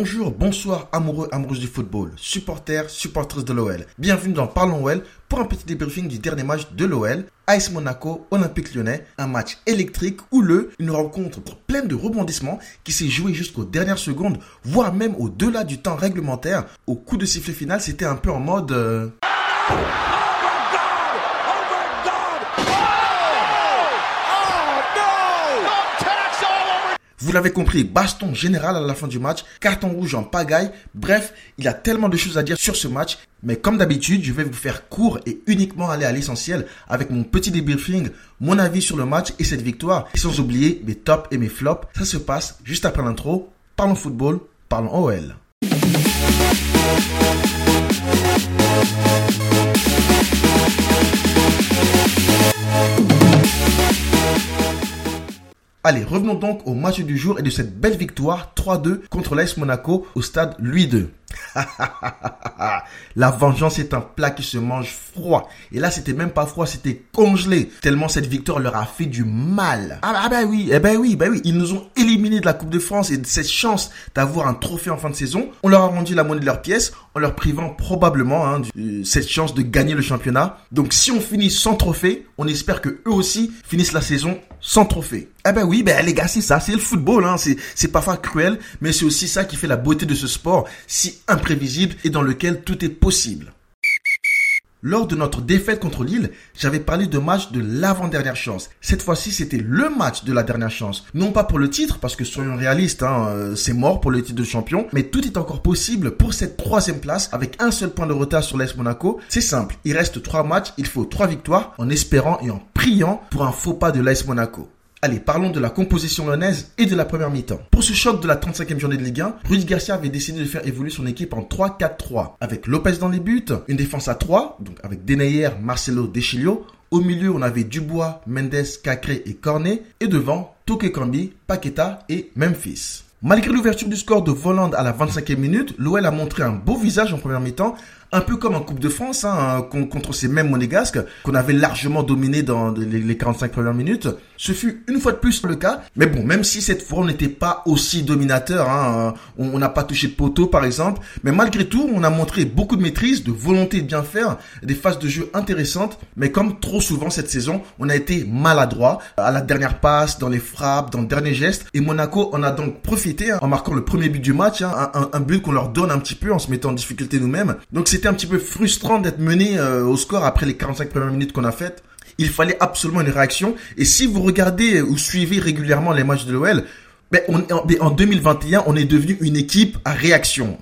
Bonjour, bonsoir, amoureux, amoureuses du football, supporters, supporters de l'OL. Bienvenue dans Parlons OL pour un petit débriefing du dernier match de l'OL, Ice Monaco, Olympique Lyonnais, un match électrique, houleux, une rencontre pleine de rebondissements qui s'est jouée jusqu'aux dernières secondes, voire même au-delà du temps réglementaire. Au coup de sifflet final, c'était un peu en mode... euh, Vous l'avez compris, baston général à la fin du match, carton rouge en pagaille. Bref, il y a tellement de choses à dire sur ce match. Mais comme d'habitude, je vais vous faire court et uniquement aller à l'essentiel avec mon petit débriefing, mon avis sur le match et cette victoire. Et sans oublier mes tops et mes flops. Ça se passe juste après l'intro. Parlons football, parlons OL. Allez, revenons donc au match du jour et de cette belle victoire 3-2 contre l'AS Monaco au stade Louis II. La vengeance est un plat qui se mange froid. Et là, c'était même pas froid, c'était congelé. Tellement cette victoire leur a fait du mal. Ah, bah, bah oui, eh ben oui, ben oui. Ils nous ont éliminés de la Coupe de France et de cette chance d'avoir un trophée en fin de saison. On leur a rendu la monnaie de leur pièce en leur privant probablement hein, du- cette chance de gagner le championnat. Donc si on finit sans trophée, on espère que eux aussi finissent la saison sans trophée. Eh ben oui, ben les gars, c'est ça, c'est le football, hein. c'est parfois cruel, mais c'est aussi ça qui fait la beauté de ce sport, si imprévisible et dans lequel tout est possible. Lors de notre défaite contre Lille, j'avais parlé de match de l'avant-dernière chance. Cette fois-ci, c'était le match de la dernière chance. Non pas pour le titre, parce que soyons réalistes, hein, euh, c'est mort pour le titre de champion, mais tout est encore possible pour cette troisième place avec un seul point de retard sur l'AS Monaco. C'est simple, il reste trois matchs, il faut trois victoires, en espérant et en priant pour un faux pas de l'AS Monaco. Allez, parlons de la composition lyonnaise et de la première mi-temps. Pour ce choc de la 35e journée de Ligue 1, Rudy Garcia avait décidé de faire évoluer son équipe en 3-4-3, avec Lopez dans les buts, une défense à 3, donc avec Denayer, Marcelo, Deschilio. Au milieu, on avait Dubois, Mendes, Cacré et Cornet. Et devant, Toke Kambi, Paqueta et Memphis. Malgré l'ouverture du score de Voland à la 25e minute, l'OL a montré un beau visage en première mi-temps, un peu comme en Coupe de France, hein, con- contre ces mêmes monégasques qu'on avait largement dominé dans les les 45 premières minutes. Ce fut une fois de plus le cas, mais bon, même si cette fois on n'était pas aussi dominateur, hein, on on n'a pas touché poteau par exemple, mais malgré tout, on a montré beaucoup de maîtrise, de volonté de bien faire, des phases de jeu intéressantes, mais comme trop souvent cette saison, on a été maladroit à la dernière passe, dans les frappes, dans le dernier geste, et Monaco en a donc profité hein, en marquant le premier but du match, hein, un, un- but qu'on leur donne un petit peu en se mettant en difficulté nous-mêmes. Donc c'était un petit peu frustrant d'être mené euh, au score après les 45 premières minutes qu'on a faites. Il fallait absolument une réaction. Et si vous regardez ou suivez régulièrement les matchs de l'OL, ben, ben, en 2021, on est devenu une équipe à réaction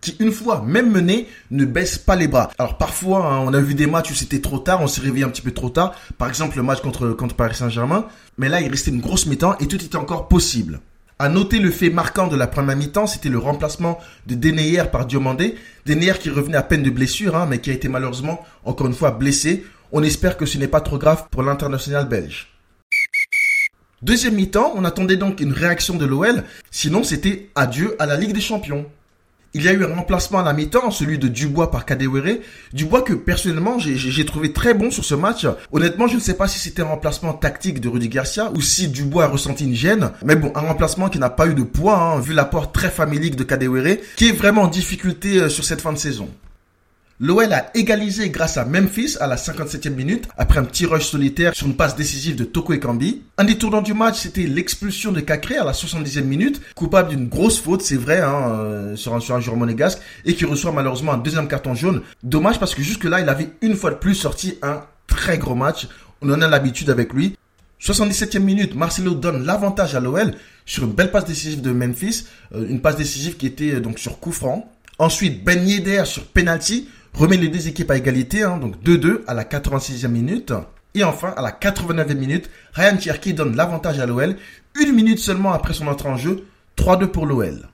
qui, une fois même mené, ne baisse pas les bras. Alors parfois, hein, on a vu des matchs où c'était trop tard, on s'est réveillé un petit peu trop tard. Par exemple, le match contre, contre Paris Saint-Germain. Mais là, il restait une grosse mi-temps et tout était encore possible. À noter le fait marquant de la première mi-temps, c'était le remplacement de Denayer par Diomandé. Denayer qui revenait à peine de blessure, hein, mais qui a été malheureusement, encore une fois, blessé. On espère que ce n'est pas trop grave pour l'international belge. Deuxième mi-temps, on attendait donc une réaction de l'OL, sinon c'était adieu à la Ligue des Champions. Il y a eu un remplacement à la mi-temps, celui de Dubois par Kadewere. Dubois que personnellement j'ai- trouvé très bon sur ce match. Honnêtement, je ne sais pas si c'était un remplacement tactique de Rudy Garcia ou si Dubois a ressenti une gêne. Mais bon, un remplacement qui n'a pas eu de poids, hein, vu l'apport très familique de Kadewere, qui est vraiment en difficulté euh, sur cette fin de saison. L'OL a égalisé grâce à Memphis à la 57e minute après un petit rush solitaire sur une passe décisive de Toko Ekambi. Un des tournants du match, c'était l'expulsion de Cacré à la 70e minute, coupable d'une grosse faute, c'est vrai, hein, euh, sur, un, sur un joueur monégasque, et qui reçoit malheureusement un deuxième carton jaune. Dommage parce que jusque-là, il avait une fois de plus sorti un très gros match. On en a l'habitude avec lui. 77e minute, Marcelo donne l'avantage à l'OL sur une belle passe décisive de Memphis, euh, une passe décisive qui était euh, donc sur coup franc. Ensuite, Ben Yedder sur penalty remet les deux équipes à égalité, hein, donc 2-2 à la 86e minute. Et enfin, à la 89e minute, Ryan Cherky donne l'avantage à l'OL, une minute seulement après son entrée en jeu, 3-2 pour l'OL.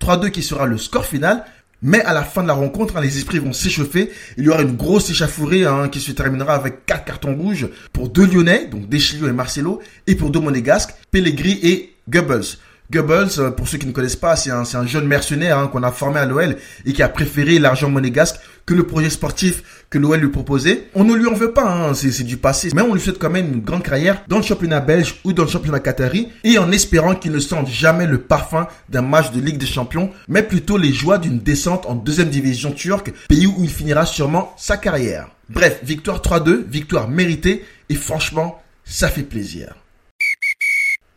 3-2 qui sera le score final. Mais à la fin de la rencontre, hein, les esprits vont s'échauffer. Il y aura une grosse échauffourée hein, qui se terminera avec quatre cartons rouges pour deux Lyonnais, donc Deschilio et Marcelo, et pour deux Monégasques, Pellegrini et Goebbels. Goebbels, euh, pour ceux qui ne connaissent pas, c'est un, c'est un jeune mercenaire hein, qu'on a formé à l'OL et qui a préféré l'argent monégasque que le projet sportif que l'OL lui proposait. On ne lui en veut pas, hein, c'est du passé. Mais on lui souhaite quand même une grande carrière dans le championnat belge ou dans le championnat qatari et en espérant qu'il ne sente jamais le parfum d'un match de Ligue des Champions, mais plutôt les joies d'une descente en deuxième division turque, pays où il finira sûrement sa carrière. Bref, victoire 3-2, victoire méritée et franchement, ça fait plaisir.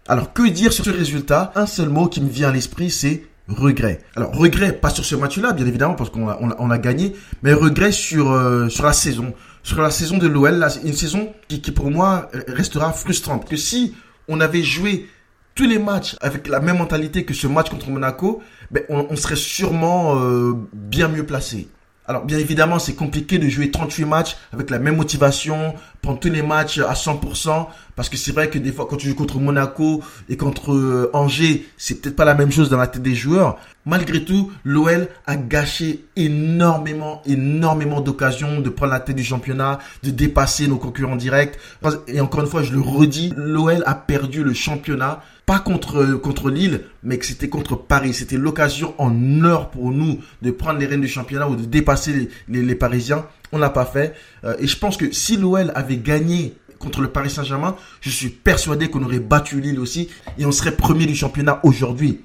Alors, que dire sur ce résultat? Un seul mot qui me vient à l'esprit, c'est regret. Alors, regret, pas sur ce match-là, bien évidemment, parce qu'on a, on a, gagné, mais regret sur, euh, sur la saison. Sur la saison de l'OL, une saison qui, qui, pour moi, restera frustrante. Que si on avait joué tous les matchs avec la même mentalité que ce match contre Monaco, ben, on, serait sûrement euh, bien mieux placé. Alors bien évidemment, c'est compliqué de jouer 38 matchs avec la même motivation, prendre tous les matchs à 100%, parce que c'est vrai que des fois quand tu joues contre Monaco et contre euh, Angers, c'est peut-être pas la même chose dans la tête des joueurs. Malgré tout, l'OL a gâché énormément, énormément d'occasions de prendre la tête du championnat, de dépasser nos concurrents directs. Et encore une fois, je le redis, l'OL a perdu le championnat pas contre, contre Lille, mais que c'était contre Paris. C'était l'occasion en or pour nous de prendre les rênes du championnat ou de dépasser les, les, Parisiens. On l'a pas fait. Euh, et je pense que si l'OL avait gagné contre le Paris Saint-Germain, je suis persuadé qu'on aurait battu Lille aussi et on serait premier du championnat aujourd'hui.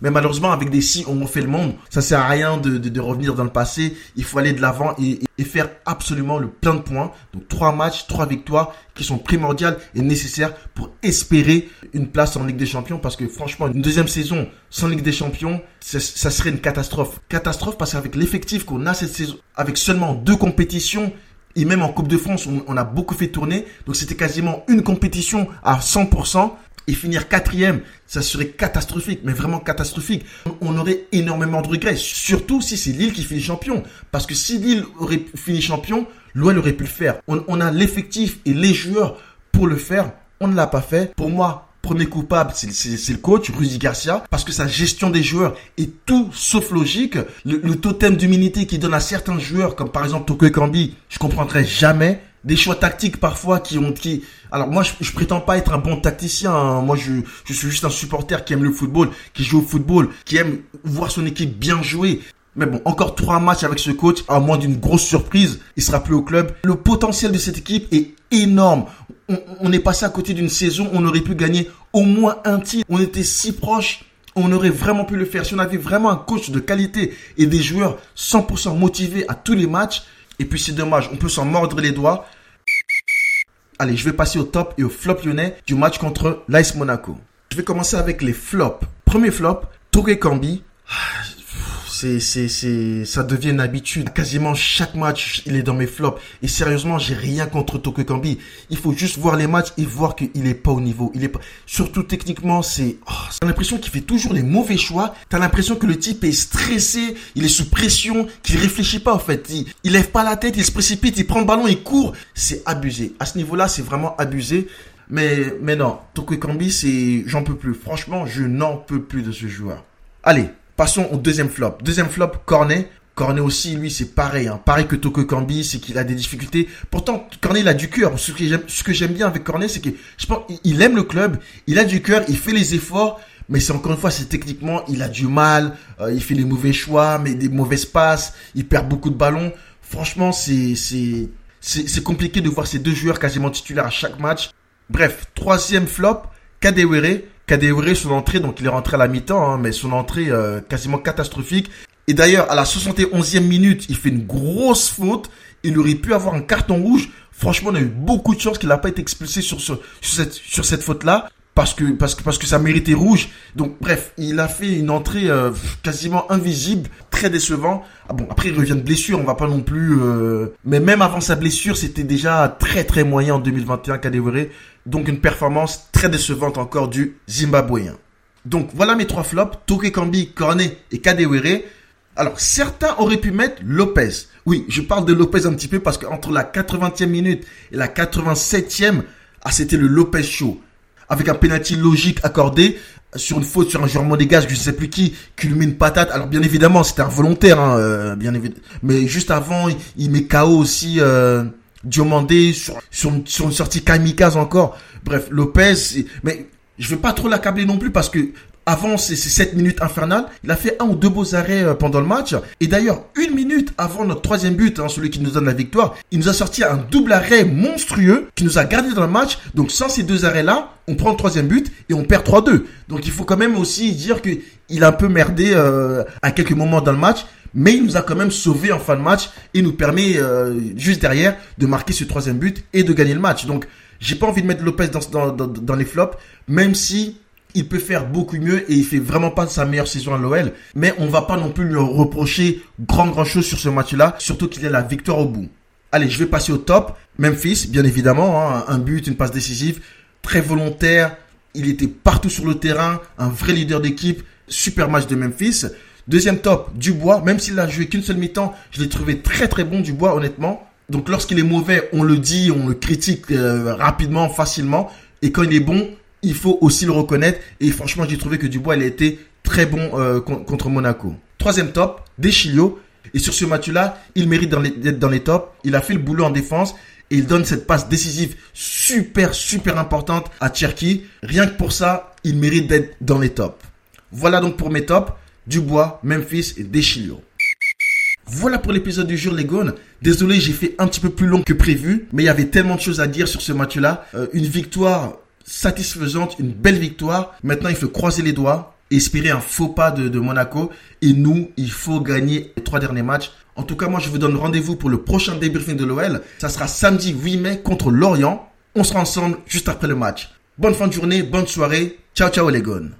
Mais malheureusement, avec des si on fait le monde, ça sert à rien de, de, revenir dans le passé. Il faut aller de l'avant et, et, faire absolument le plein de points. Donc trois matchs, trois victoires qui sont primordiales et nécessaires pour espérer une place en Ligue des Champions. Parce que franchement, une deuxième saison sans Ligue des Champions, ça, serait une catastrophe. Catastrophe parce qu'avec l'effectif qu'on a cette saison, avec seulement deux compétitions, et même en Coupe de France, on, on a beaucoup fait tourner. Donc c'était quasiment une compétition à 100% et finir quatrième, ça serait catastrophique, mais vraiment catastrophique. On aurait énormément de regrets, surtout si c'est Lille qui finit champion. Parce que si Lille aurait fini champion, l'OL aurait pu le faire. On, a l'effectif et les joueurs pour le faire. On ne l'a pas fait. Pour moi, premier coupable, c'est le coach, Rudy Garcia, parce que sa gestion des joueurs est tout sauf logique. Le, totem d'humilité qu'il donne à certains joueurs, comme par exemple Toko Kambi, je comprendrai jamais des choix tactiques parfois qui ont qui alors moi je, je prétends pas être un bon tacticien hein. moi je, je suis juste un supporter qui aime le football qui joue au football qui aime voir son équipe bien jouer mais bon, encore trois matchs avec ce coach, à moins d'une grosse surprise, il sera plus au club. Le potentiel de cette équipe est énorme. On, on est passé à côté d'une saison, on aurait pu gagner au moins un titre. On était si proche, on aurait vraiment pu le faire. Si on avait vraiment un coach de qualité et des joueurs 100% motivés à tous les matchs, et puis c'est dommage, on peut s'en mordre les doigts. Allez, je vais passer au top et au flop lyonnais du match contre l'Ice Monaco. Je vais commencer avec les flops. Premier flop, Touré Cambi c'est, c'est, c'est, ça devient une habitude. Quasiment chaque match, il est dans mes flops. Et sérieusement, j'ai rien contre Toko Kambi. Il faut juste voir les matchs et voir qu'il est pas au niveau. Il est pas, surtout techniquement, c'est, oh, t'as l'impression qu'il fait toujours les mauvais choix. T'as l'impression que le type est stressé, il est sous pression, qu'il réfléchit pas, en fait. Il, il lève pas la tête, il se précipite, il prend le ballon, il court. C'est abusé. À ce niveau-là, c'est vraiment abusé. Mais, non, Toko c'est, j'en peux plus. Franchement, je n'en peux plus de ce joueur. Allez, Passons au deuxième flop. Deuxième flop, Cornet. Cornet aussi, lui, c'est pareil. Hein. Pareil que Toko Kambi, c'est qu'il a des difficultés. Pourtant, Cornet, il a du cœur. Ce que j'aime, bien avec Cornet, c'est que je pense, il aime le club, il a du cœur, il fait les efforts. Mais c'est encore une fois, c'est techniquement, il a du mal, euh, il fait les mauvais choix, mais des mauvaises passes, il perd beaucoup de ballons. Franchement, c'est, c'est, c'est, compliqué de voir ces deux joueurs quasiment titulaires à chaque match. Bref, troisième flop, Kadewere. Kadewere, son entrée, donc il est rentré à la mi-temps, hein, mais son entrée euh, quasiment catastrophique. Et d'ailleurs, à la 71e minute, il fait une grosse faute. Il aurait pu avoir un carton rouge. Franchement, on a eu beaucoup de chance qu'il n'a pas été expulsé sur, sur, cette, sur cette faute-là. Parce que, parce que, parce que ça méritait rouge. Donc, bref, il a fait une entrée euh, quasiment invisible, très décevant. Ah bon, après, il revient de blessure, on va pas non plus... Euh, mais même avant sa blessure, c'était déjà très très moyen en 2021, Kadewere. Donc une performance très décevante encore du Zimbabwéen. Donc voilà mes trois flops, Toke Kambi, Cornet et Kadewere. Alors certains auraient pu mettre Lopez. Oui, je parle de Lopez un petit peu parce qu'entre la 80e minute et la 87e, ah, c'était le Lopez show. Avec un penalty logique accordé sur une faute sur un joueur monégasque, je ne sais plus qui, qui lui une patate. Alors bien évidemment, c'était involontaire, hein, euh, bien évidemment. Mais juste avant, il, met KO aussi... Euh, Diomandé sur, sur, une sortie kamikaze encore. Bref, Lopez, mais je vais pas trop l'accabler non plus parce que avant ces, ces 7 minutes infernales, il a fait un ou deux beaux arrêts euh, pendant le match. Et d'ailleurs, une minute avant notre troisième but, hein, celui qui nous donne la victoire, il nous a sorti un double arrêt monstrueux qui nous a gardé dans le match. Donc sans ces deux arrêts-là, on prend le troisième but et on perd 3-2. Donc il faut quand même aussi dire qu'il a un peu merdé euh, à quelques moments dans le match. Mais il nous a quand même sauvé en fin de match et nous permet euh, juste derrière de marquer ce troisième but et de gagner le match. Donc j'ai pas envie de mettre Lopez dans, les flops, même si il peut faire beaucoup mieux et il fait vraiment pas sa meilleure saison à l'OL. Mais on va pas non plus lui reprocher grand grand chose sur ce match-là, surtout qu'il a la victoire au bout. Allez, je vais passer au top. Memphis, bien évidemment, hein, un but, une passe décisive, très volontaire. Il était partout sur le terrain, un vrai leader d'équipe. Super match de Memphis. Deuxième top, Dubois. Même s'il a joué qu'une seule mi-temps, je l'ai trouvé très très bon Dubois, honnêtement. Donc lorsqu'il est mauvais, on le dit, on le critique euh, rapidement, facilement. Et quand il est bon, il faut aussi le reconnaître. Et franchement, j'ai trouvé que Dubois, il a été très bon euh, contre Monaco. Troisième top, Deschilio. Et sur ce match-là, il mérite d'être dans les tops. Il a fait le boulot en défense. Et il donne cette passe décisive super, super importante à Cherki. Rien que pour ça, il mérite d'être dans les tops. Voilà donc pour mes tops. Dubois, Memphis et Deschilio. Voilà pour l'épisode du jour les gones. Désolé, j'ai fait un petit peu plus long que prévu, mais il y avait tellement de choses à dire sur ce match-là. Euh, une victoire satisfaisante, une belle victoire. Maintenant, il faut croiser les doigts, espérer un faux pas de, Monaco. Et nous, il faut gagner les trois derniers matchs. En tout cas, moi, je vous donne rendez-vous pour le prochain débriefing de l'OL. Ça sera samedi 8 mai contre Lorient. On sera ensemble juste après le match. Bonne fin de journée, bonne soirée. Ciao, ciao les gones.